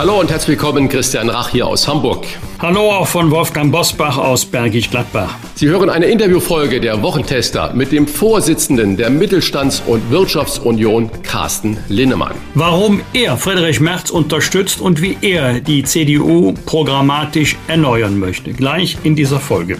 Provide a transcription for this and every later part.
Hallo und herzlich willkommen, Christian Rach hier aus Hamburg. Hallo auch von Wolfgang Bosbach aus Bergisch Gladbach. Sie hören eine Interviewfolge der Wochentester mit dem Vorsitzenden der Mittelstands- und Wirtschaftsunion, Carsten Linnemann. Warum er Friedrich Merz unterstützt und wie er die CDU programmatisch erneuern möchte. Gleich in dieser Folge.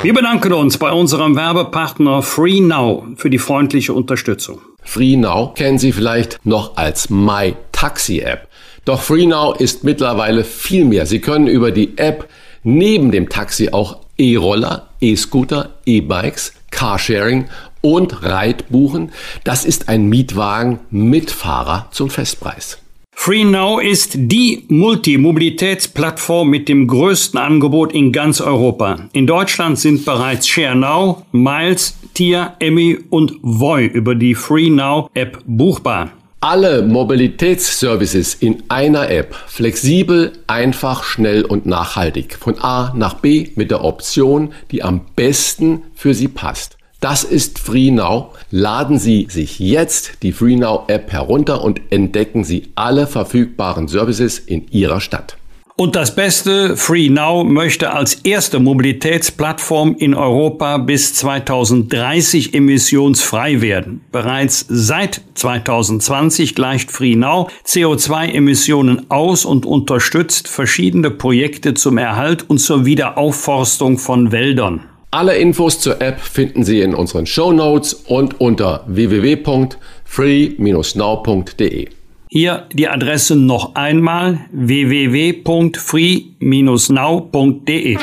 Wir bedanken uns bei unserem Werbepartner FreeNow für die freundliche Unterstützung. FreeNow kennen Sie vielleicht noch als My Taxi App. Doch FreeNow ist mittlerweile viel mehr. Sie können über die App neben dem Taxi auch E-Roller, E-Scooter, E-Bikes, Carsharing und Ride buchen. Das ist ein Mietwagen mit Fahrer zum Festpreis. FreeNow ist die Multimobilitätsplattform mit dem größten Angebot in ganz Europa. In Deutschland sind bereits ShareNow, Miles, Tia, Emmy und Voi über die FreeNow App buchbar. Alle Mobilitätsservices in einer App. Flexibel, einfach, schnell und nachhaltig. Von A nach B mit der Option, die am besten für Sie passt. Das ist FreeNow. Laden Sie sich jetzt die FreeNow App herunter und entdecken Sie alle verfügbaren Services in Ihrer Stadt. Und das Beste, FreeNow möchte als erste Mobilitätsplattform in Europa bis 2030 emissionsfrei werden. Bereits seit 2020 gleicht FreeNow CO2-Emissionen aus und unterstützt verschiedene Projekte zum Erhalt und zur Wiederaufforstung von Wäldern. Alle Infos zur App finden Sie in unseren Show Notes und unter www.free-now.de. Hier die Adresse noch einmal www.free-now.de.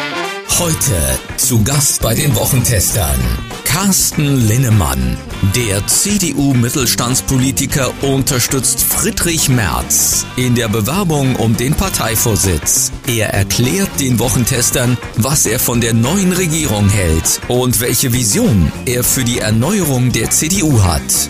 Heute zu Gast bei den Wochentestern Carsten Linnemann. Der CDU-Mittelstandspolitiker unterstützt Friedrich Merz in der Bewerbung um den Parteivorsitz. Er erklärt den Wochentestern, was er von der neuen Regierung hält und welche Vision er für die Erneuerung der CDU hat.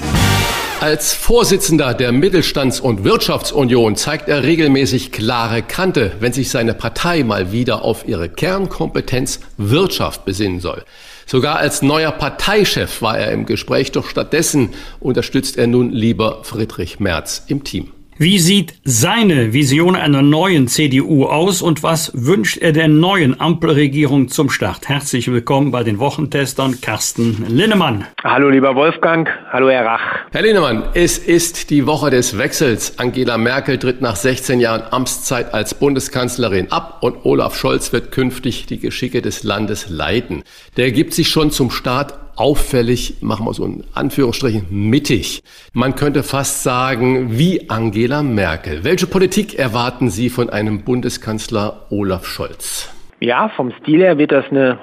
Als Vorsitzender der Mittelstands- und Wirtschaftsunion zeigt er regelmäßig klare Kante, wenn sich seine Partei mal wieder auf ihre Kernkompetenz Wirtschaft besinnen soll. Sogar als neuer Parteichef war er im Gespräch, doch stattdessen unterstützt er nun lieber Friedrich Merz im Team. Wie sieht seine Vision einer neuen CDU aus und was wünscht er der neuen Ampelregierung zum Start? Herzlich willkommen bei den Wochentestern Carsten Linnemann. Hallo lieber Wolfgang, hallo Herr Rach. Herr Linnemann, es ist die Woche des Wechsels. Angela Merkel tritt nach 16 Jahren Amtszeit als Bundeskanzlerin ab und Olaf Scholz wird künftig die Geschicke des Landes leiten. Der gibt sich schon zum Start auffällig, machen wir so in Anführungsstrichen, mittig. Man könnte fast sagen, wie Angela Merkel. Welche Politik erwarten Sie von einem Bundeskanzler Olaf Scholz? Ja, vom Stil her wird das eine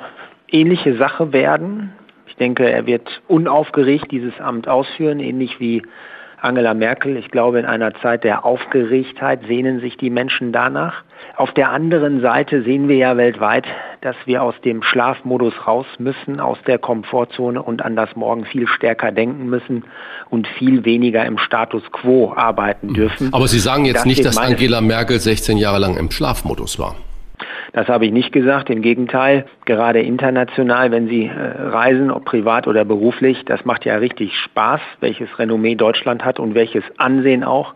ähnliche Sache werden. Ich denke, er wird unaufgeregt dieses Amt ausführen, ähnlich wie Angela Merkel. Ich glaube, in einer Zeit der Aufgeregtheit sehnen sich die Menschen danach. Auf der anderen Seite sehen wir ja weltweit, dass wir aus dem Schlafmodus raus müssen, aus der Komfortzone und an das Morgen viel stärker denken müssen und viel weniger im Status quo arbeiten mhm. dürfen. Aber Sie sagen jetzt das nicht, dass Angela Merkel 16 Jahre lang im Schlafmodus war. Das habe ich nicht gesagt. Im Gegenteil, gerade international, wenn Sie äh, reisen, ob privat oder beruflich, das macht ja richtig Spaß, welches Renommee Deutschland hat und welches Ansehen auch.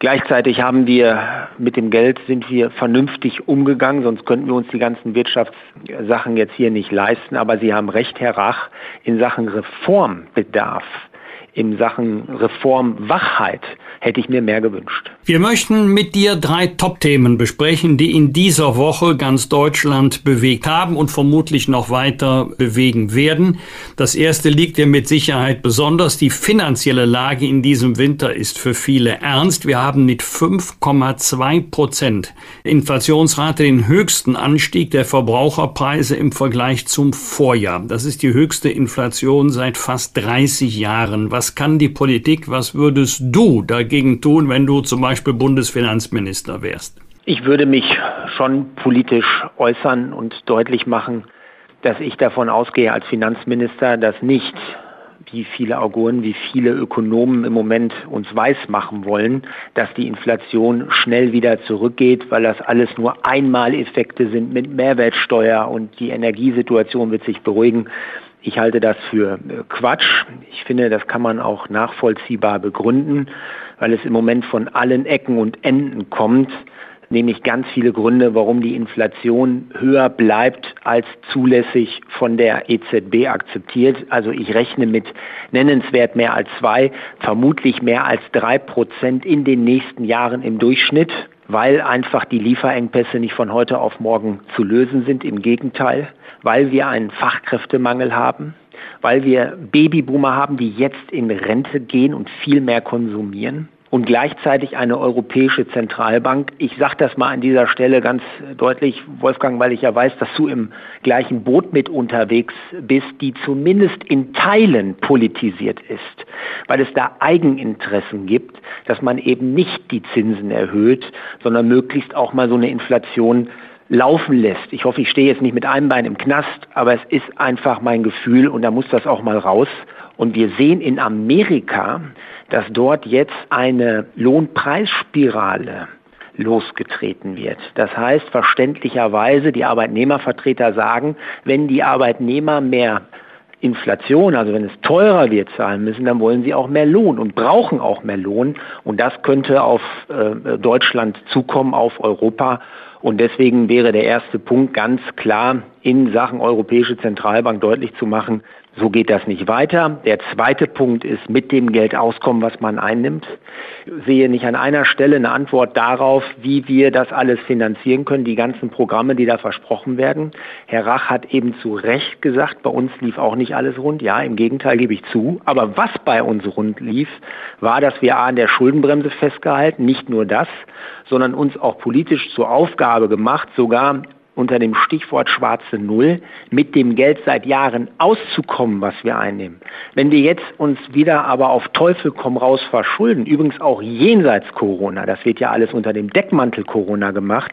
Gleichzeitig haben wir mit dem Geld sind wir vernünftig umgegangen, sonst könnten wir uns die ganzen Wirtschaftssachen jetzt hier nicht leisten. Aber Sie haben recht, Herr Rach, in Sachen Reformbedarf, in Sachen Reformwachheit hätte ich mir mehr gewünscht. Wir möchten mit dir drei Top-Themen besprechen, die in dieser Woche ganz Deutschland bewegt haben und vermutlich noch weiter bewegen werden. Das erste liegt dir mit Sicherheit besonders. Die finanzielle Lage in diesem Winter ist für viele ernst. Wir haben mit 5,2 Prozent Inflationsrate den höchsten Anstieg der Verbraucherpreise im Vergleich zum Vorjahr. Das ist die höchste Inflation seit fast 30 Jahren. Was kann die Politik? Was würdest du dagegen dagegen tun, wenn du zum Beispiel Bundesfinanzminister wärst? Ich würde mich schon politisch äußern und deutlich machen, dass ich davon ausgehe als Finanzminister, dass nicht wie viele Auguren, wie viele Ökonomen im Moment uns weismachen wollen, dass die Inflation schnell wieder zurückgeht, weil das alles nur Einmaleffekte sind mit Mehrwertsteuer und die Energiesituation wird sich beruhigen. Ich halte das für äh, Quatsch. Ich finde, das kann man auch nachvollziehbar begründen, weil es im Moment von allen Ecken und Enden kommt nämlich ganz viele Gründe, warum die Inflation höher bleibt als zulässig von der EZB akzeptiert. Also ich rechne mit nennenswert mehr als zwei, vermutlich mehr als drei Prozent in den nächsten Jahren im Durchschnitt, weil einfach die Lieferengpässe nicht von heute auf morgen zu lösen sind. Im Gegenteil, weil wir einen Fachkräftemangel haben, weil wir Babyboomer haben, die jetzt in Rente gehen und viel mehr konsumieren und gleichzeitig eine europäische Zentralbank. Ich sage das mal an dieser Stelle ganz deutlich, Wolfgang, weil ich ja weiß, dass du im gleichen Boot mit unterwegs bist, die zumindest in Teilen politisiert ist, weil es da Eigeninteressen gibt, dass man eben nicht die Zinsen erhöht, sondern möglichst auch mal so eine Inflation laufen lässt. Ich hoffe, ich stehe jetzt nicht mit einem Bein im Knast, aber es ist einfach mein Gefühl und da muss das auch mal raus. Und wir sehen in Amerika, dass dort jetzt eine Lohnpreisspirale losgetreten wird. Das heißt verständlicherweise, die Arbeitnehmervertreter sagen, wenn die Arbeitnehmer mehr Inflation, also wenn es teurer wird zahlen müssen, dann wollen sie auch mehr Lohn und brauchen auch mehr Lohn. Und das könnte auf äh, Deutschland zukommen, auf Europa. Und deswegen wäre der erste Punkt ganz klar in Sachen Europäische Zentralbank deutlich zu machen, so geht das nicht weiter. Der zweite Punkt ist mit dem Geld auskommen, was man einnimmt. Ich sehe nicht an einer Stelle eine Antwort darauf, wie wir das alles finanzieren können, die ganzen Programme, die da versprochen werden. Herr Rach hat eben zu Recht gesagt, bei uns lief auch nicht alles rund. Ja, im Gegenteil gebe ich zu. Aber was bei uns rund lief, war, dass wir an der Schuldenbremse festgehalten, nicht nur das, sondern uns auch politisch zur Aufgabe gemacht, sogar unter dem Stichwort schwarze Null mit dem Geld seit Jahren auszukommen, was wir einnehmen. Wenn wir jetzt uns wieder aber auf Teufel komm raus verschulden, übrigens auch jenseits Corona, das wird ja alles unter dem Deckmantel Corona gemacht,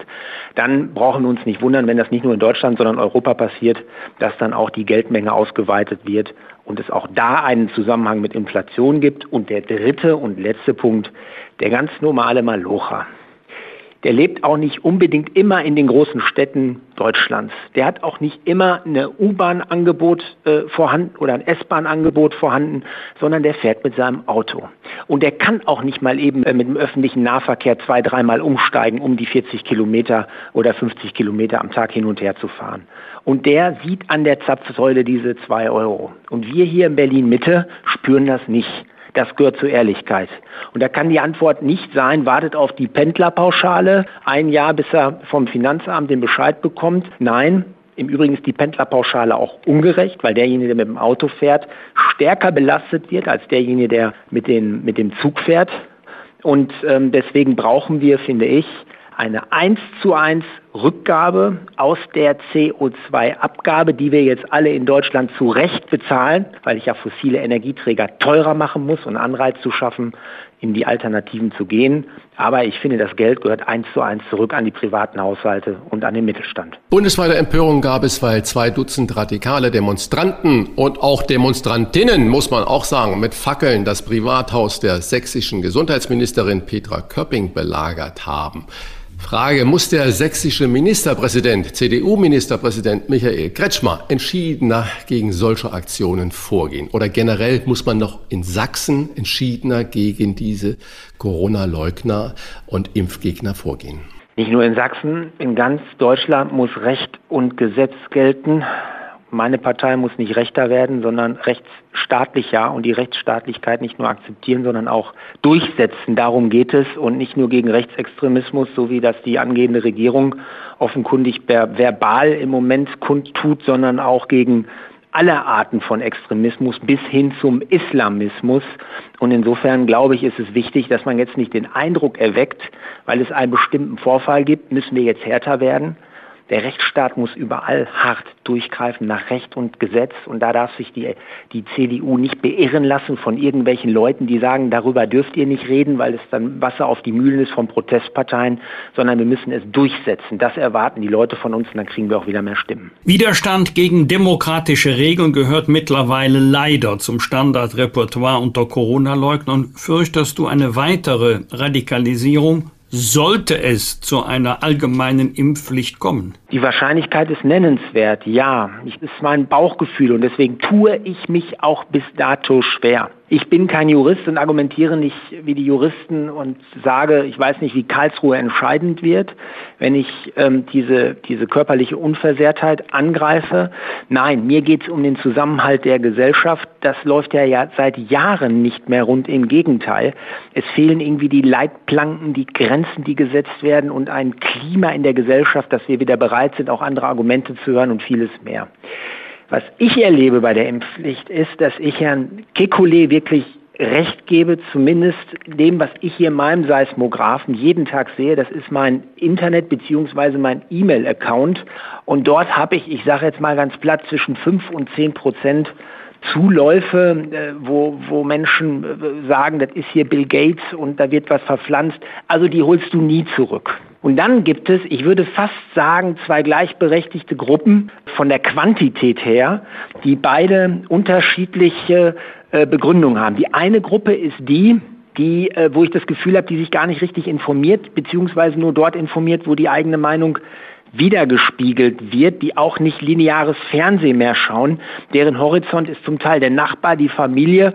dann brauchen wir uns nicht wundern, wenn das nicht nur in Deutschland, sondern in Europa passiert, dass dann auch die Geldmenge ausgeweitet wird und es auch da einen Zusammenhang mit Inflation gibt. Und der dritte und letzte Punkt, der ganz normale Malocher der lebt auch nicht unbedingt immer in den großen Städten Deutschlands. Der hat auch nicht immer eine U-Bahn-Angebot äh, vorhanden oder ein S-Bahn-Angebot vorhanden, sondern der fährt mit seinem Auto. Und der kann auch nicht mal eben äh, mit dem öffentlichen Nahverkehr zwei, dreimal umsteigen, um die 40 Kilometer oder 50 Kilometer am Tag hin und her zu fahren. Und der sieht an der Zapfsäule diese zwei Euro. Und wir hier in Berlin Mitte spüren das nicht. Das gehört zur Ehrlichkeit. Und da kann die Antwort nicht sein, wartet auf die Pendlerpauschale ein Jahr, bis er vom Finanzamt den Bescheid bekommt. Nein, im Übrigen ist die Pendlerpauschale auch ungerecht, weil derjenige, der mit dem Auto fährt, stärker belastet wird als derjenige, der mit, den, mit dem Zug fährt. Und ähm, deswegen brauchen wir, finde ich, eine 1 zu 1 Rückgabe aus der CO2-Abgabe, die wir jetzt alle in Deutschland zu Recht bezahlen, weil ich ja fossile Energieträger teurer machen muss und Anreiz zu schaffen, in die Alternativen zu gehen. Aber ich finde, das Geld gehört eins zu eins zurück an die privaten Haushalte und an den Mittelstand. Bundesweite Empörung gab es, weil zwei Dutzend radikale Demonstranten und auch Demonstrantinnen, muss man auch sagen, mit Fackeln das Privathaus der sächsischen Gesundheitsministerin Petra Köpping belagert haben. Frage, muss der sächsische Ministerpräsident, CDU-Ministerpräsident Michael Kretschmer entschiedener gegen solche Aktionen vorgehen? Oder generell muss man noch in Sachsen entschiedener gegen diese Corona-Leugner und Impfgegner vorgehen? Nicht nur in Sachsen, in ganz Deutschland muss Recht und Gesetz gelten meine Partei muss nicht rechter werden, sondern rechtsstaatlicher und die Rechtsstaatlichkeit nicht nur akzeptieren, sondern auch durchsetzen. Darum geht es und nicht nur gegen Rechtsextremismus, so wie das die angehende Regierung offenkundig verbal im Moment kundtut, sondern auch gegen alle Arten von Extremismus bis hin zum Islamismus. Und insofern glaube ich, ist es wichtig, dass man jetzt nicht den Eindruck erweckt, weil es einen bestimmten Vorfall gibt, müssen wir jetzt härter werden, Der Rechtsstaat muss überall hart durchgreifen nach Recht und Gesetz und da darf sich die, die CDU nicht beirren lassen von irgendwelchen Leuten, die sagen, darüber dürft ihr nicht reden, weil es dann Wasser auf die Mühlen ist von Protestparteien, sondern wir müssen es durchsetzen. Das erwarten die Leute von uns und dann kriegen wir auch wieder mehr Stimmen. Widerstand gegen demokratische Regeln gehört mittlerweile leider zum Standardrepertoire unter Corona-Leugnern. Fürchtest du eine weitere Radikalisierung sollte es zu einer allgemeinen Impfpflicht kommen? Die Wahrscheinlichkeit ist nennenswert, ja. Das ist mein Bauchgefühl und deswegen tue ich mich auch bis dato schwer. Ich bin kein Jurist und argumentiere nicht wie die Juristen und sage, ich weiß nicht, wie Karlsruhe entscheidend wird, wenn ich ähm, diese, diese körperliche Unversehrtheit angreife. Nein, mir geht es um den Zusammenhalt der Gesellschaft. Das läuft ja, ja seit Jahren nicht mehr rund. Im Gegenteil. Es fehlen irgendwie die Leitplanken, die Grenzen, die gesetzt werden und ein Klima in der Gesellschaft, dass wir wieder bereit sind, auch andere Argumente zu hören und vieles mehr. Was ich erlebe bei der Impfpflicht ist, dass ich Herrn Kekulé wirklich recht gebe, zumindest dem, was ich hier in meinem Seismographen jeden Tag sehe. Das ist mein Internet bzw. mein E-Mail-Account. Und dort habe ich, ich sage jetzt mal ganz platt, zwischen 5 und 10 Prozent Zuläufe, äh, wo, wo Menschen äh, sagen, das ist hier Bill Gates und da wird was verpflanzt. Also die holst du nie zurück. Und dann gibt es, ich würde fast sagen, zwei gleichberechtigte Gruppen von der Quantität her, die beide unterschiedliche äh, Begründungen haben. Die eine Gruppe ist die, die, wo ich das Gefühl habe, die sich gar nicht richtig informiert, beziehungsweise nur dort informiert, wo die eigene Meinung wiedergespiegelt wird, die auch nicht lineares Fernsehen mehr schauen. Deren Horizont ist zum Teil der Nachbar, die Familie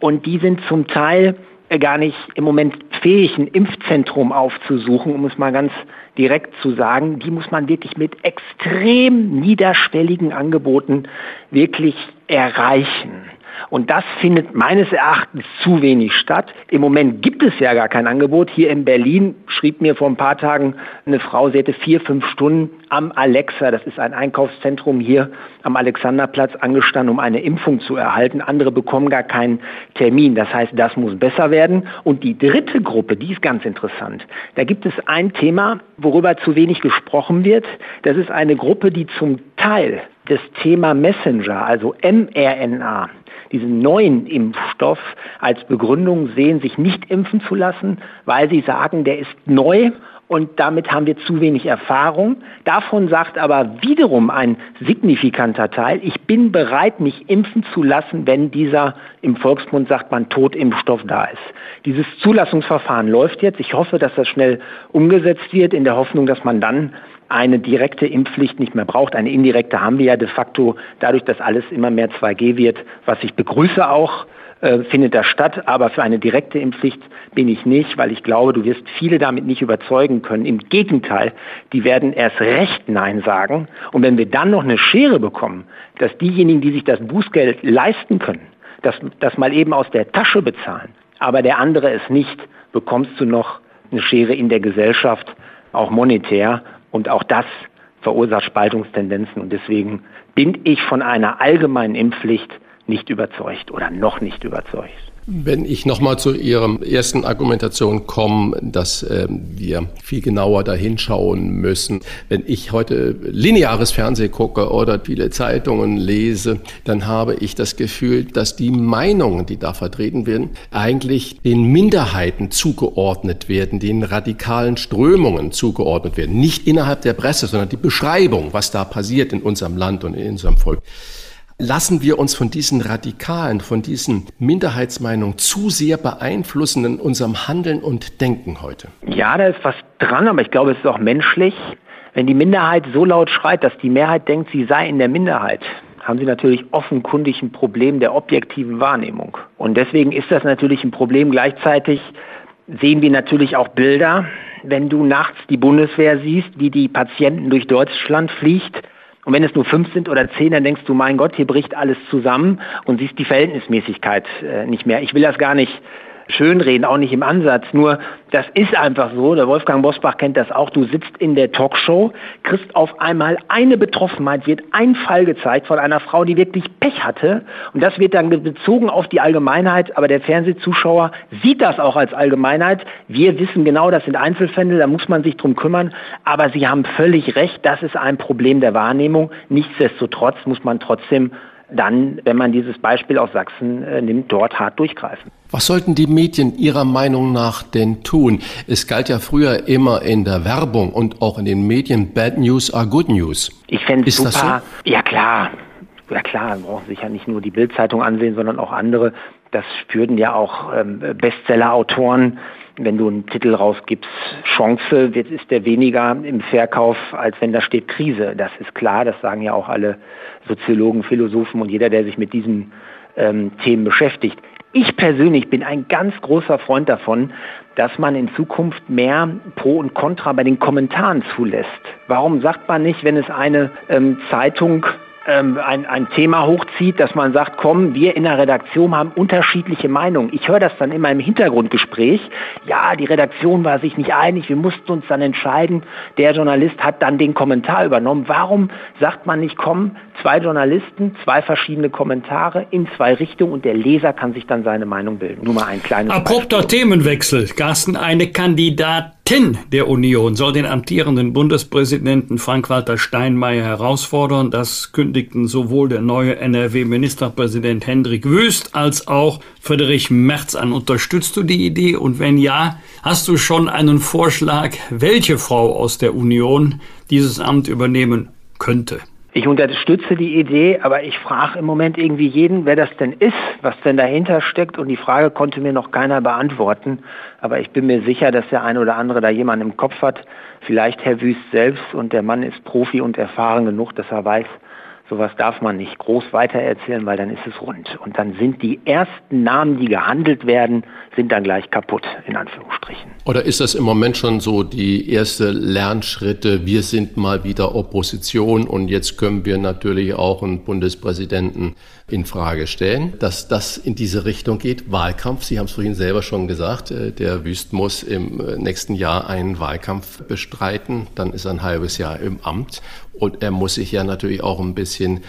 und die sind zum Teil äh, gar nicht im Moment fähig, ein Impfzentrum aufzusuchen, um es mal ganz direkt zu sagen. Die muss man wirklich mit extrem niederschwelligen Angeboten wirklich erreichen. Und das findet meines Erachtens zu wenig statt. Im Moment gibt es ja gar kein Angebot. Hier in Berlin schrieb mir vor ein paar Tagen eine Frau, sie hätte vier, fünf Stunden am Alexa, das ist ein Einkaufszentrum hier am Alexanderplatz, angestanden, um eine Impfung zu erhalten. Andere bekommen gar keinen Termin. Das heißt, das muss besser werden. Und die dritte Gruppe, die ist ganz interessant. Da gibt es ein Thema, worüber zu wenig gesprochen wird. Das ist eine Gruppe, die zum Teil das Thema Messenger, also mRNA, diesen neuen Impfstoff als Begründung sehen, sich nicht impfen zu lassen, weil sie sagen, der ist neu und damit haben wir zu wenig Erfahrung. Davon sagt aber wiederum ein signifikanter Teil, ich bin bereit, mich impfen zu lassen, wenn dieser, im Volksmund sagt man, Totimpfstoff da ist. Dieses Zulassungsverfahren läuft jetzt. Ich hoffe, dass das schnell umgesetzt wird, in der Hoffnung, dass man dann eine direkte Impfpflicht nicht mehr braucht. Eine indirekte haben wir ja de facto dadurch, dass alles immer mehr 2G wird, was ich begrüße auch, äh, findet das statt. Aber für eine direkte Impfpflicht bin ich nicht, weil ich glaube, du wirst viele damit nicht überzeugen können. Im Gegenteil, die werden erst recht Nein sagen. Und wenn wir dann noch eine Schere bekommen, dass diejenigen, die sich das Bußgeld leisten können, das, das mal eben aus der Tasche bezahlen, aber der andere es nicht, bekommst du noch eine Schere in der Gesellschaft, auch monetär. Und auch das verursacht Spaltungstendenzen. Und deswegen bin ich von einer allgemeinen Impfpflicht nicht überzeugt oder noch nicht überzeugt. Wenn ich nochmal zu Ihrem ersten Argumentation komme, dass äh, wir viel genauer dahin schauen müssen. Wenn ich heute lineares Fernsehen gucke oder viele Zeitungen lese, dann habe ich das Gefühl, dass die Meinungen, die da vertreten werden, eigentlich den Minderheiten zugeordnet werden, den radikalen Strömungen zugeordnet werden. Nicht innerhalb der Presse, sondern die Beschreibung, was da passiert in unserem Land und in unserem Volk lassen wir uns von diesen Radikalen, von diesen Minderheitsmeinungen zu sehr beeinflussen in unserem Handeln und Denken heute? Ja, da ist was dran, aber ich glaube, es ist auch menschlich. Wenn die Minderheit so laut schreit, dass die Mehrheit denkt, sie sei in der Minderheit, haben sie natürlich offenkundig ein Problem der objektiven Wahrnehmung. Und deswegen ist das natürlich ein Problem. Gleichzeitig sehen wir natürlich auch Bilder, wenn du nachts die Bundeswehr siehst, wie die Patienten durch Deutschland fliegt und wenn es nur fünf sind oder zehn, dann denkst du, mein Gott, hier bricht alles zusammen und siehst die Verhältnismäßigkeit äh, nicht mehr. Ich will das gar nicht schönreden, auch nicht im Ansatz. Nur das ist einfach so, der Wolfgang Bosbach kennt das auch, du sitzt in der Talkshow, kriegst auf einmal eine Betroffenheit, wird ein Fall gezeigt von einer Frau, die wirklich Pech hatte und das wird dann bezogen auf die Allgemeinheit, aber der Fernsehzuschauer sieht das auch als Allgemeinheit. Wir wissen genau, das sind Einzelfälle, da muss man sich drum kümmern, aber Sie haben völlig recht, das ist ein Problem der Wahrnehmung. Nichtsdestotrotz muss man trotzdem dann, wenn man dieses Beispiel aus Sachsen äh, nimmt, dort hart durchgreifen. Was sollten die Medien Ihrer Meinung nach denn tun? Es galt ja früher immer in der Werbung und auch in den Medien, Bad News are Good News. Ich fände es super. So? Ja klar. Ja klar, man braucht sich ja nicht nur die Bildzeitung ansehen, sondern auch andere. Das spürten ja auch ähm, Bestseller-Autoren wenn du einen Titel rausgibst, Chance, jetzt ist der weniger im Verkauf, als wenn da steht Krise. Das ist klar, das sagen ja auch alle Soziologen, Philosophen und jeder, der sich mit diesen ähm, Themen beschäftigt. Ich persönlich bin ein ganz großer Freund davon, dass man in Zukunft mehr Pro und Contra bei den Kommentaren zulässt. Warum sagt man nicht, wenn es eine ähm, Zeitung ähm, ein, ein Thema hochzieht, dass man sagt, komm, wir in der Redaktion haben unterschiedliche Meinungen. Ich höre das dann immer im Hintergrundgespräch. Ja, die Redaktion war sich nicht einig, wir mussten uns dann entscheiden. Der Journalist hat dann den Kommentar übernommen. Warum sagt man nicht, komm, zwei Journalisten, zwei verschiedene Kommentare in zwei Richtungen und der Leser kann sich dann seine Meinung bilden. Nur mal ein kleines Abrupter Beispiel. Themenwechsel. Carsten, eine Kandidatin der Union soll den amtierenden Bundespräsidenten Frank-Walter Steinmeier herausfordern. Das kündigten sowohl der neue NRW-Ministerpräsident Hendrik Wüst als auch Friedrich Merz an. Unterstützt du die Idee? Und wenn ja, hast du schon einen Vorschlag, welche Frau aus der Union dieses Amt übernehmen könnte? Ich unterstütze die Idee, aber ich frage im Moment irgendwie jeden, wer das denn ist, was denn dahinter steckt. Und die Frage konnte mir noch keiner beantworten. Aber ich bin mir sicher, dass der eine oder andere da jemanden im Kopf hat. Vielleicht Herr Wüst selbst und der Mann ist Profi und erfahren genug, dass er weiß, Sowas darf man nicht groß weitererzählen, weil dann ist es rund. Und dann sind die ersten Namen, die gehandelt werden, sind dann gleich kaputt, in Anführungsstrichen. Oder ist das im Moment schon so die erste Lernschritte? Wir sind mal wieder Opposition und jetzt können wir natürlich auch einen Bundespräsidenten in Frage stellen, dass das in diese Richtung geht. Wahlkampf, Sie haben es vorhin selber schon gesagt, äh, der Wüst muss im äh, nächsten Jahr einen Wahlkampf bestreiten, dann ist er ein halbes Jahr im Amt und er muss sich ja natürlich auch ein bisschen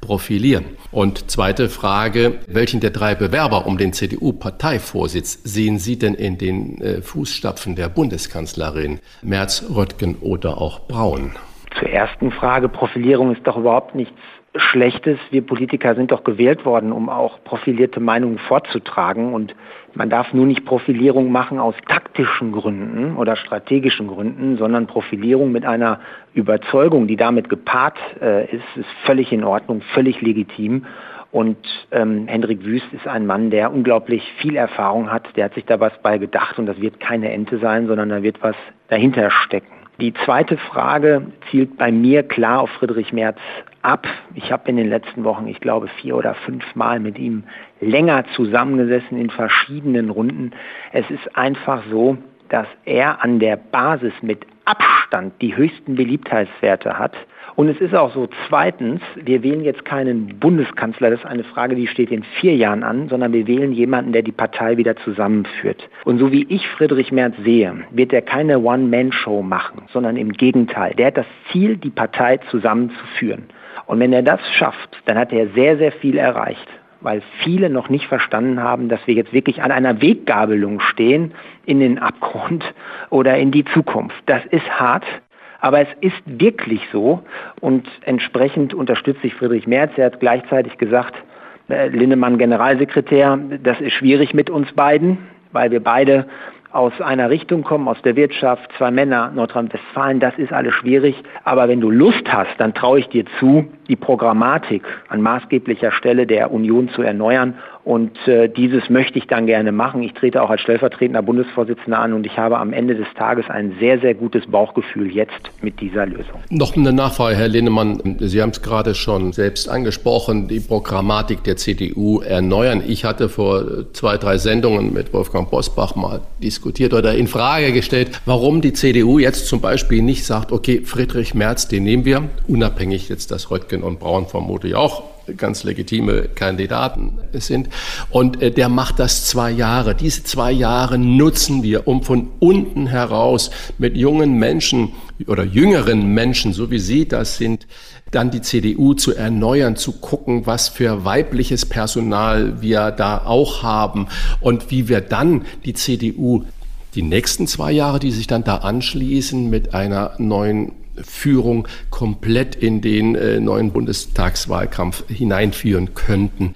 profilieren. Und zweite Frage, welchen der drei Bewerber um den CDU-Parteivorsitz sehen Sie denn in den äh, Fußstapfen der Bundeskanzlerin Merz, Röttgen oder auch Braun? Zur ersten Frage, Profilierung ist doch überhaupt nichts Schlechtes. Wir Politiker sind doch gewählt worden, um auch profilierte Meinungen vorzutragen. Und man darf nur nicht Profilierung machen aus taktischen Gründen oder strategischen Gründen, sondern Profilierung mit einer Überzeugung, die damit gepaart äh, ist, ist völlig in Ordnung, völlig legitim. Und ähm, Hendrik Wüst ist ein Mann, der unglaublich viel Erfahrung hat. Der hat sich da was bei gedacht und das wird keine Ente sein, sondern da wird was dahinter stecken. Die zweite Frage zielt bei mir klar auf Friedrich Merz ab. Ich habe in den letzten Wochen, ich glaube, vier oder fünf Mal mit ihm länger zusammengesessen in verschiedenen Runden. Es ist einfach so, dass er an der Basis mit Abstand die höchsten Beliebtheitswerte hat und es ist auch so, zweitens, wir wählen jetzt keinen Bundeskanzler, das ist eine Frage, die steht in vier Jahren an, sondern wir wählen jemanden, der die Partei wieder zusammenführt. Und so wie ich Friedrich Merz sehe, wird er keine One-Man-Show machen, sondern im Gegenteil. Der hat das Ziel, die Partei zusammenzuführen. Und wenn er das schafft, dann hat er sehr, sehr viel erreicht weil viele noch nicht verstanden haben, dass wir jetzt wirklich an einer Weggabelung stehen in den Abgrund oder in die Zukunft. Das ist hart, aber es ist wirklich so und entsprechend unterstütze ich Friedrich Merz. Er hat gleichzeitig gesagt, äh, Linnemann Generalsekretär, das ist schwierig mit uns beiden, weil wir beide aus einer Richtung kommen, aus der Wirtschaft, zwei Männer, Nordrhein-Westfalen, das ist alles schwierig. Aber wenn du Lust hast, dann traue ich dir zu, die Programmatik an maßgeblicher Stelle der Union zu erneuern und äh, dieses möchte ich dann gerne machen. Ich trete auch als stellvertretender Bundesvorsitzender an und ich habe am Ende des Tages ein sehr, sehr gutes Bauchgefühl jetzt mit dieser Lösung. Noch eine Nachfrage, Herr Linnemann. Sie haben es gerade schon selbst angesprochen, die Programmatik der CDU erneuern. Ich hatte vor zwei, drei Sendungen mit Wolfgang Bosbach mal diskutiert oder in Frage gestellt, warum die CDU jetzt zum Beispiel nicht sagt, okay, Friedrich Merz, den nehmen wir, unabhängig jetzt, dass Röttgen und Braun vermutlich auch ganz legitime Kandidaten sind. Und äh, der macht das zwei Jahre. Diese zwei Jahre nutzen wir, um von unten heraus mit jungen Menschen oder jüngeren Menschen, so wie Sie das sind, dann die CDU zu erneuern, zu gucken, was für weibliches Personal wir da auch haben und wie wir dann die CDU die nächsten zwei Jahre, die sich dann da anschließen, mit einer neuen Führung komplett in den äh, neuen Bundestagswahlkampf hineinführen könnten.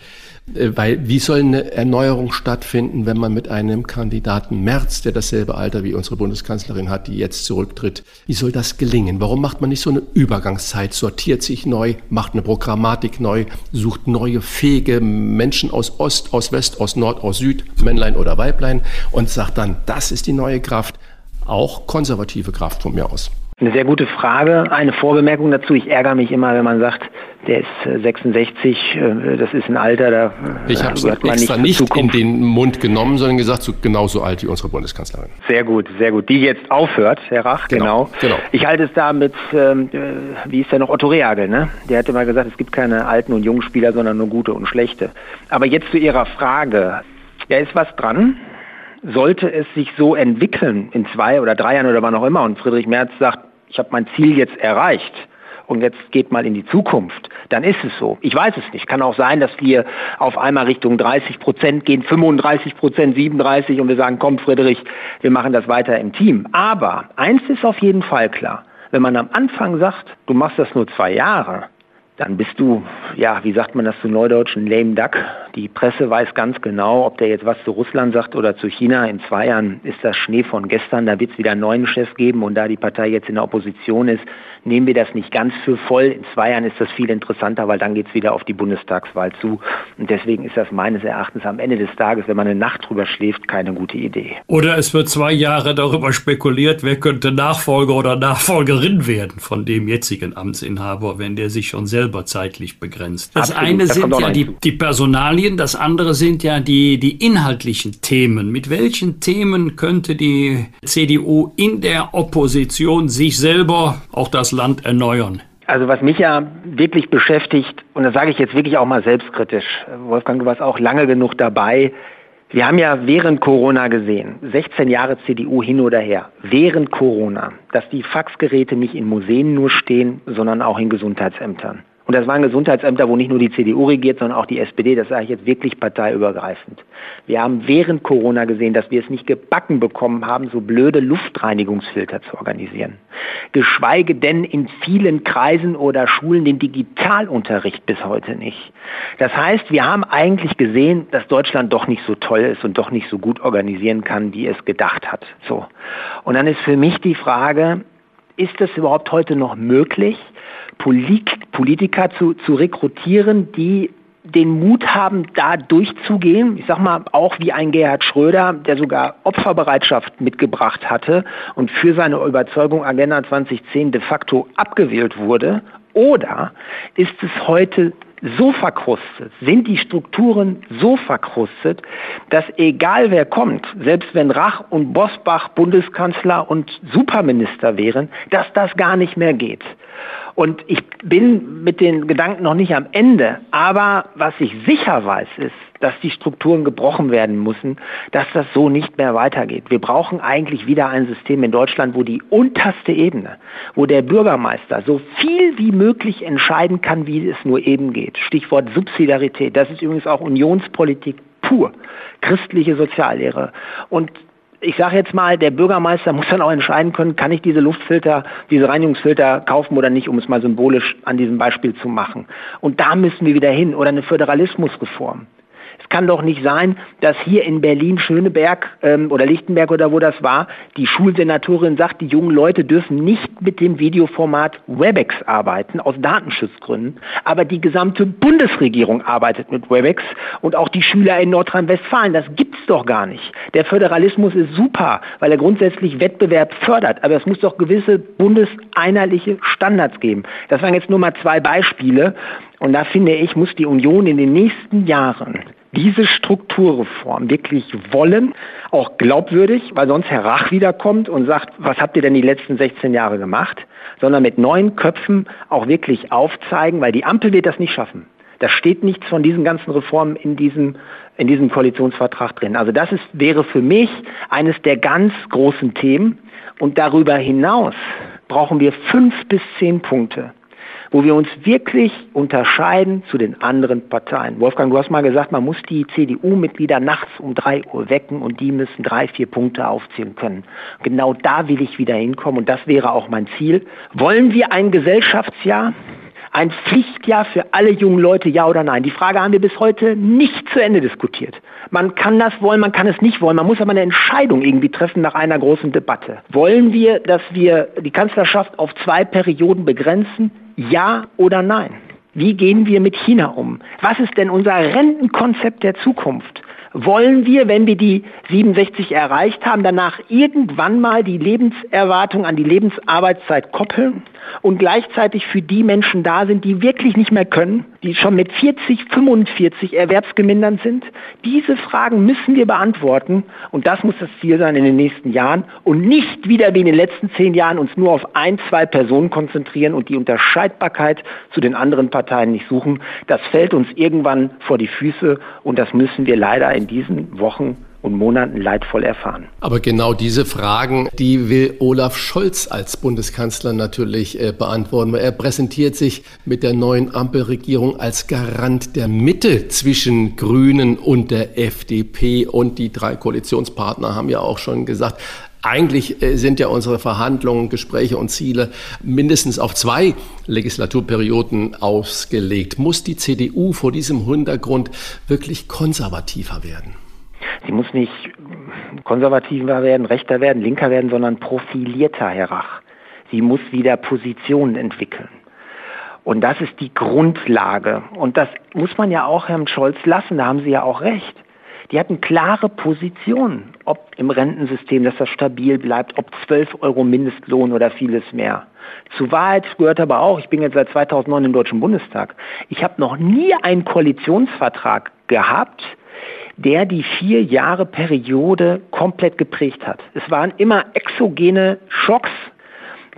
Äh, weil wie soll eine Erneuerung stattfinden, wenn man mit einem Kandidaten Merz, der dasselbe Alter wie unsere Bundeskanzlerin hat, die jetzt zurücktritt, wie soll das gelingen? Warum macht man nicht so eine Übergangszeit, sortiert sich neu, macht eine Programmatik neu, sucht neue fähige Menschen aus Ost, aus West, aus Nord, aus Süd, Männlein oder Weiblein und sagt dann, das ist die neue Kraft, auch konservative Kraft von mir aus. Eine sehr gute Frage. Eine Vorbemerkung dazu. Ich ärgere mich immer, wenn man sagt, der ist 66, äh, äh, das ist ein Alter, da äh, Ich habe es extra nicht, nicht in den Mund genommen, sondern gesagt, so genauso alt wie unsere Bundeskanzlerin. Sehr gut, sehr gut. Die jetzt aufhört, Herr Rach, genau. genau. genau. Ich halte es da mit, ähm, wie ist der noch, Otto Rehagel, ne? Der hatte mal gesagt, es gibt keine alten und jungen Spieler, sondern nur gute und schlechte. Aber jetzt zu Ihrer Frage. Da ist was dran sollte es sich so entwickeln in zwei oder drei Jahren oder wann auch immer und Friedrich Merz sagt, ich habe mein Ziel jetzt erreicht und jetzt geht mal in die Zukunft, dann ist es so. Ich weiß es nicht. Kann auch sein, dass wir auf einmal Richtung 30 Prozent gehen, 35 Prozent, 37 und wir sagen, komm Friedrich, wir machen das weiter im Team. Aber eins ist auf jeden Fall klar. Wenn man am Anfang sagt, du machst das nur zwei Jahre, dann bist du, ja, wie sagt man das zu Neudeutschen, lame duck. Die Presse weiß ganz genau, ob der jetzt was zu Russland sagt oder zu China. In zwei Jahren ist das Schnee von gestern, da wird es wieder einen neuen Chef geben und da die Partei jetzt in der Opposition ist, nehmen wir das nicht ganz für voll. In zwei Jahren ist das viel interessanter, weil dann geht es wieder auf die Bundestagswahl zu. Und deswegen ist das meines Erachtens am Ende des Tages, wenn man eine Nacht drüber schläft, keine gute Idee. Oder es wird zwei Jahre darüber spekuliert, wer könnte Nachfolger oder Nachfolgerin werden von dem jetzigen Amtsinhaber, wenn der sich schon selber zeitlich begrenzt. Das Absolut, eine das sind ja die, die Personalien, das andere sind ja die, die inhaltlichen Themen. Mit welchen Themen könnte die CDU in der Opposition sich selber auch das Land erneuern? Also was mich ja wirklich beschäftigt, und das sage ich jetzt wirklich auch mal selbstkritisch, Wolfgang, du warst auch lange genug dabei, wir haben ja während Corona gesehen, 16 Jahre CDU hin oder her, während Corona, dass die Faxgeräte nicht in Museen nur stehen, sondern auch in Gesundheitsämtern. Und das waren Gesundheitsämter, wo nicht nur die CDU regiert, sondern auch die SPD. Das sage ich jetzt wirklich parteiübergreifend. Wir haben während Corona gesehen, dass wir es nicht gebacken bekommen haben, so blöde Luftreinigungsfilter zu organisieren. Geschweige denn in vielen Kreisen oder Schulen den Digitalunterricht bis heute nicht. Das heißt, wir haben eigentlich gesehen, dass Deutschland doch nicht so toll ist und doch nicht so gut organisieren kann, wie es gedacht hat. So. Und dann ist für mich die Frage, ist es überhaupt heute noch möglich, Politiker zu, zu rekrutieren, die den Mut haben, da durchzugehen. Ich sag mal, auch wie ein Gerhard Schröder, der sogar Opferbereitschaft mitgebracht hatte und für seine Überzeugung Agenda 2010 de facto abgewählt wurde. Oder ist es heute so verkrustet, sind die Strukturen so verkrustet, dass egal wer kommt, selbst wenn Rach und Bosbach Bundeskanzler und Superminister wären, dass das gar nicht mehr geht. Und ich bin mit den Gedanken noch nicht am Ende, aber was ich sicher weiß, ist, dass die Strukturen gebrochen werden müssen, dass das so nicht mehr weitergeht. Wir brauchen eigentlich wieder ein System in Deutschland, wo die unterste Ebene, wo der Bürgermeister so viel wie möglich entscheiden kann, wie es nur eben geht. Stichwort Subsidiarität. Das ist übrigens auch Unionspolitik pur, christliche Soziallehre. Und ich sage jetzt mal, der Bürgermeister muss dann auch entscheiden können, kann ich diese Luftfilter, diese Reinigungsfilter kaufen oder nicht, um es mal symbolisch an diesem Beispiel zu machen. Und da müssen wir wieder hin oder eine Föderalismusreform kann doch nicht sein, dass hier in Berlin Schöneberg ähm, oder Lichtenberg oder wo das war, die Schulsenatorin sagt, die jungen Leute dürfen nicht mit dem Videoformat WebEx arbeiten, aus Datenschutzgründen. Aber die gesamte Bundesregierung arbeitet mit WebEx und auch die Schüler in Nordrhein-Westfalen. Das gibt's doch gar nicht. Der Föderalismus ist super, weil er grundsätzlich Wettbewerb fördert. Aber es muss doch gewisse bundeseinheitliche Standards geben. Das waren jetzt nur mal zwei Beispiele. Und da finde ich, muss die Union in den nächsten Jahren diese Strukturreform wirklich wollen, auch glaubwürdig, weil sonst Herr Rach wiederkommt und sagt, was habt ihr denn die letzten 16 Jahre gemacht, sondern mit neuen Köpfen auch wirklich aufzeigen, weil die Ampel wird das nicht schaffen. Da steht nichts von diesen ganzen Reformen in diesem, in diesem Koalitionsvertrag drin. Also das ist, wäre für mich eines der ganz großen Themen. Und darüber hinaus brauchen wir fünf bis zehn Punkte, wo wir uns wirklich unterscheiden zu den anderen Parteien. Wolfgang, du hast mal gesagt, man muss die CDU-Mitglieder nachts um drei Uhr wecken und die müssen drei, vier Punkte aufzählen können. Genau da will ich wieder hinkommen und das wäre auch mein Ziel. Wollen wir ein Gesellschaftsjahr? Ein Pflichtjahr für alle jungen Leute, ja oder nein? Die Frage haben wir bis heute nicht zu Ende diskutiert. Man kann das wollen, man kann es nicht wollen. Man muss aber eine Entscheidung irgendwie treffen nach einer großen Debatte. Wollen wir, dass wir die Kanzlerschaft auf zwei Perioden begrenzen? Ja oder nein? Wie gehen wir mit China um? Was ist denn unser Rentenkonzept der Zukunft? Wollen wir, wenn wir die 67 erreicht haben, danach irgendwann mal die Lebenserwartung an die Lebensarbeitszeit koppeln? und gleichzeitig für die Menschen da sind, die wirklich nicht mehr können, die schon mit 40, 45 erwerbsgemindernd sind? Diese Fragen müssen wir beantworten und das muss das Ziel sein in den nächsten Jahren und nicht wieder wie in den letzten zehn Jahren uns nur auf ein, zwei Personen konzentrieren und die Unterscheidbarkeit zu den anderen Parteien nicht suchen. Das fällt uns irgendwann vor die Füße und das müssen wir leider in diesen Wochen und Monaten leidvoll erfahren. Aber genau diese Fragen, die will Olaf Scholz als Bundeskanzler natürlich äh, beantworten. Er präsentiert sich mit der neuen Ampelregierung als Garant der Mitte zwischen Grünen und der FDP. Und die drei Koalitionspartner haben ja auch schon gesagt, eigentlich äh, sind ja unsere Verhandlungen, Gespräche und Ziele mindestens auf zwei Legislaturperioden ausgelegt. Muss die CDU vor diesem Hintergrund wirklich konservativer werden? Sie muss nicht konservativer werden, rechter werden, linker werden, sondern profilierter, Herr Rach. Sie muss wieder Positionen entwickeln. Und das ist die Grundlage. Und das muss man ja auch Herrn Scholz lassen, da haben Sie ja auch recht. Die hatten klare Positionen, ob im Rentensystem, dass das stabil bleibt, ob 12 Euro Mindestlohn oder vieles mehr. Zu Wahrheit gehört aber auch, ich bin jetzt seit 2009 im Deutschen Bundestag, ich habe noch nie einen Koalitionsvertrag gehabt, der die vier Jahre Periode komplett geprägt hat. Es waren immer exogene Schocks,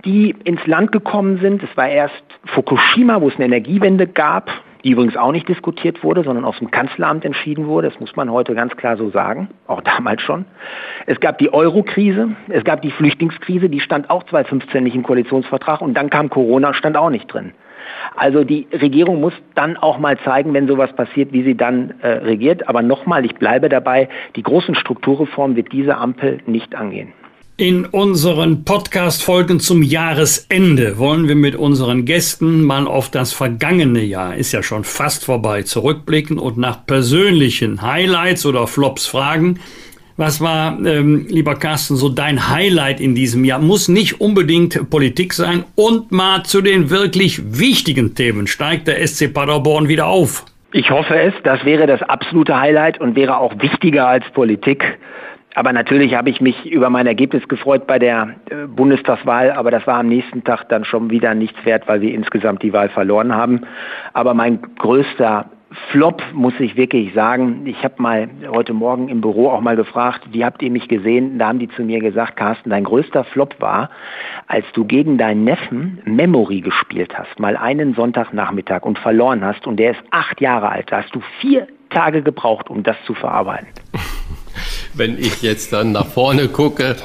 die ins Land gekommen sind. Es war erst Fukushima, wo es eine Energiewende gab, die übrigens auch nicht diskutiert wurde, sondern aus dem Kanzleramt entschieden wurde. Das muss man heute ganz klar so sagen, auch damals schon. Es gab die Euro-Krise, es gab die Flüchtlingskrise, die stand auch 2015 nicht im Koalitionsvertrag und dann kam Corona, stand auch nicht drin. Also die Regierung muss dann auch mal zeigen, wenn sowas passiert, wie sie dann äh, regiert. Aber nochmal, ich bleibe dabei, die großen Strukturreformen wird diese Ampel nicht angehen. In unseren Podcast-Folgen zum Jahresende wollen wir mit unseren Gästen mal auf das vergangene Jahr, ist ja schon fast vorbei, zurückblicken und nach persönlichen Highlights oder Flops fragen. Was war, ähm, lieber Carsten, so dein Highlight in diesem Jahr? Muss nicht unbedingt Politik sein. Und mal zu den wirklich wichtigen Themen. Steigt der SC Paderborn wieder auf? Ich hoffe es. Das wäre das absolute Highlight und wäre auch wichtiger als Politik. Aber natürlich habe ich mich über mein Ergebnis gefreut bei der äh, Bundestagswahl, aber das war am nächsten Tag dann schon wieder nichts wert, weil wir insgesamt die Wahl verloren haben. Aber mein größter Flop, muss ich wirklich sagen. Ich habe mal heute Morgen im Büro auch mal gefragt, wie habt ihr mich gesehen? Da haben die zu mir gesagt, Carsten, dein größter Flop war, als du gegen deinen Neffen Memory gespielt hast, mal einen Sonntagnachmittag und verloren hast und der ist acht Jahre alt. Da hast du vier Tage gebraucht, um das zu verarbeiten. Wenn ich jetzt dann nach vorne gucke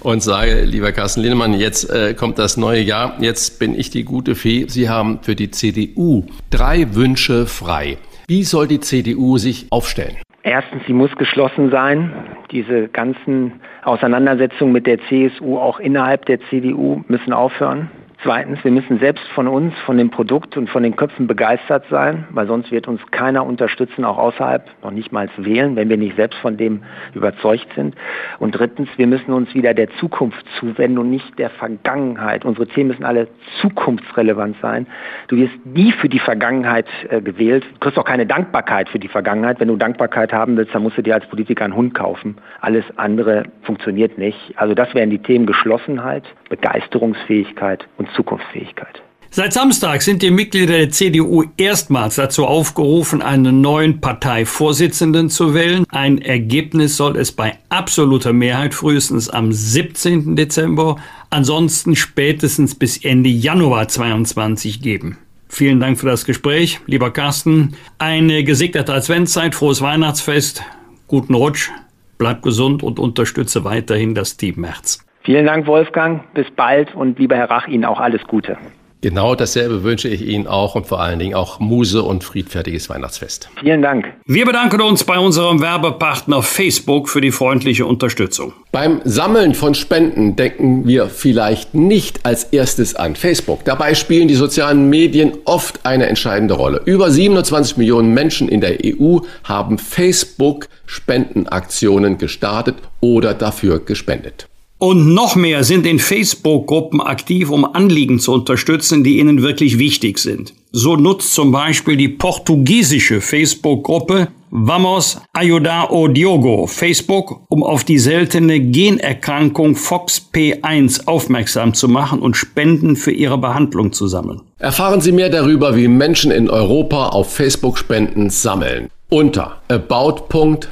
und sage, lieber Carsten Linnemann, jetzt äh, kommt das neue Jahr, jetzt bin ich die gute Fee. Sie haben für die CDU drei Wünsche frei. Wie soll die CDU sich aufstellen? Erstens, sie muss geschlossen sein. Diese ganzen Auseinandersetzungen mit der CSU auch innerhalb der CDU müssen aufhören. Zweitens, wir müssen selbst von uns, von dem Produkt und von den Köpfen begeistert sein, weil sonst wird uns keiner unterstützen, auch außerhalb, noch nicht mal wählen, wenn wir nicht selbst von dem überzeugt sind. Und drittens, wir müssen uns wieder der Zukunft zuwenden und nicht der Vergangenheit. Unsere Themen müssen alle zukunftsrelevant sein. Du wirst nie für die Vergangenheit äh, gewählt. Du kriegst auch keine Dankbarkeit für die Vergangenheit. Wenn du Dankbarkeit haben willst, dann musst du dir als Politiker einen Hund kaufen. Alles andere funktioniert nicht. Also das wären die Themen Geschlossenheit, Begeisterungsfähigkeit und Zukunftsfähigkeit. Seit Samstag sind die Mitglieder der CDU erstmals dazu aufgerufen, einen neuen Parteivorsitzenden zu wählen. Ein Ergebnis soll es bei absoluter Mehrheit frühestens am 17. Dezember, ansonsten spätestens bis Ende Januar 2022 geben. Vielen Dank für das Gespräch, lieber Carsten. Eine gesegnete Adventszeit, frohes Weihnachtsfest, guten Rutsch, bleib gesund und unterstütze weiterhin das Team März. Vielen Dank, Wolfgang. Bis bald und lieber Herr Rach, Ihnen auch alles Gute. Genau dasselbe wünsche ich Ihnen auch und vor allen Dingen auch Muse und friedfertiges Weihnachtsfest. Vielen Dank. Wir bedanken uns bei unserem Werbepartner Facebook für die freundliche Unterstützung. Beim Sammeln von Spenden denken wir vielleicht nicht als erstes an Facebook. Dabei spielen die sozialen Medien oft eine entscheidende Rolle. Über 27 Millionen Menschen in der EU haben Facebook Spendenaktionen gestartet oder dafür gespendet. Und noch mehr sind in Facebook-Gruppen aktiv, um Anliegen zu unterstützen, die ihnen wirklich wichtig sind. So nutzt zum Beispiel die portugiesische Facebook-Gruppe Vamos Ayudar o Diogo Facebook, um auf die seltene Generkrankung FOXP1 aufmerksam zu machen und Spenden für ihre Behandlung zu sammeln. Erfahren Sie mehr darüber, wie Menschen in Europa auf Facebook Spenden sammeln. Unter about.fb.com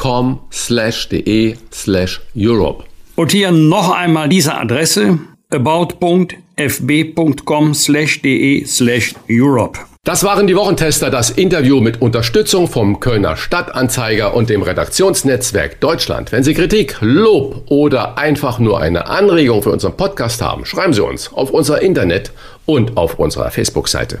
com slash de slash Europe. Und hier noch einmal diese Adresse about.fb.com slash de slash Europe. Das waren die Wochentester, das Interview mit Unterstützung vom Kölner Stadtanzeiger und dem Redaktionsnetzwerk Deutschland. Wenn Sie Kritik, Lob oder einfach nur eine Anregung für unseren Podcast haben, schreiben Sie uns auf unser Internet und auf unserer Facebook-Seite.